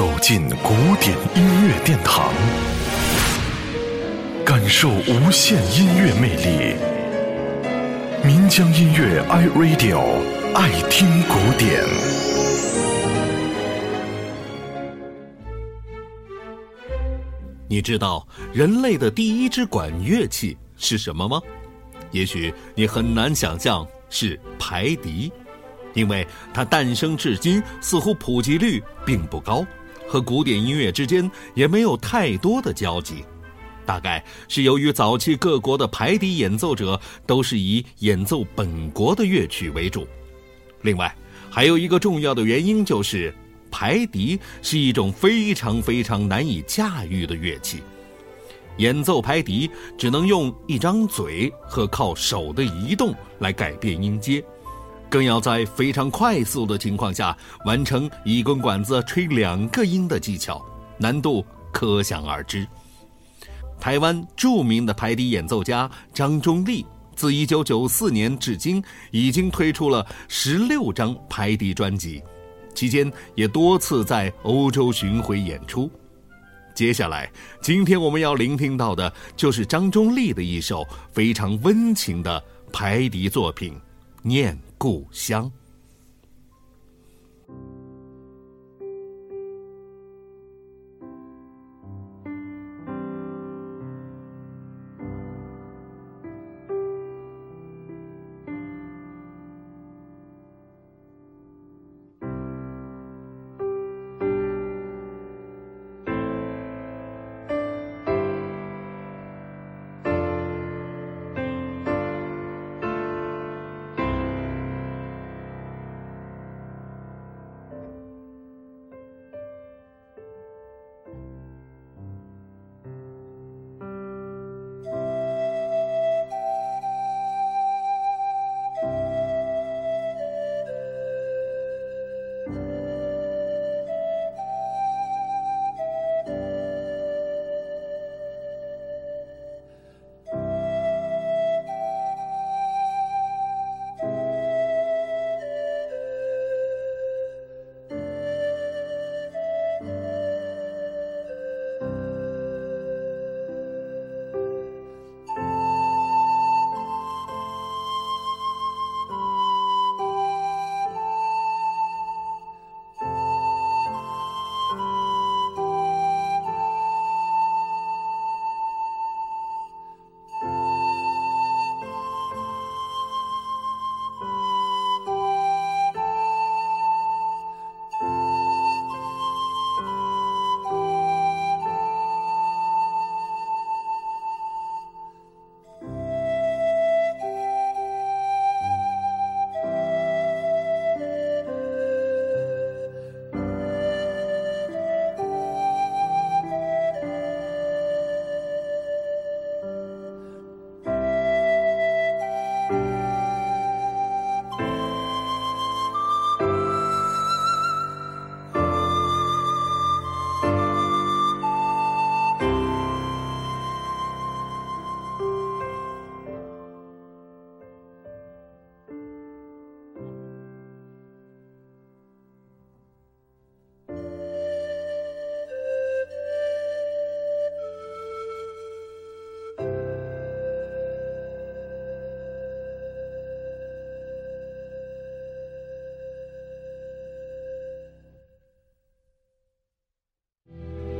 走进古典音乐殿堂，感受无限音乐魅力。民江音乐 iRadio 爱听古典。你知道人类的第一支管乐器是什么吗？也许你很难想象是排笛，因为它诞生至今似乎普及率并不高，和古典音乐之间也没有太多的交集。大概是由于早期各国的排笛演奏者都是以演奏本国的乐曲为主。另外，还有一个重要的原因就是。排笛是一种非常非常难以驾驭的乐器，演奏排笛只能用一张嘴和靠手的移动来改变音阶，更要在非常快速的情况下完成一根管子吹两个音的技巧，难度可想而知。台湾著名的排笛演奏家张中立，自1994年至今已经推出了十六张排笛专辑。期间也多次在欧洲巡回演出。接下来，今天我们要聆听到的就是张中立的一首非常温情的排笛作品《念故乡》。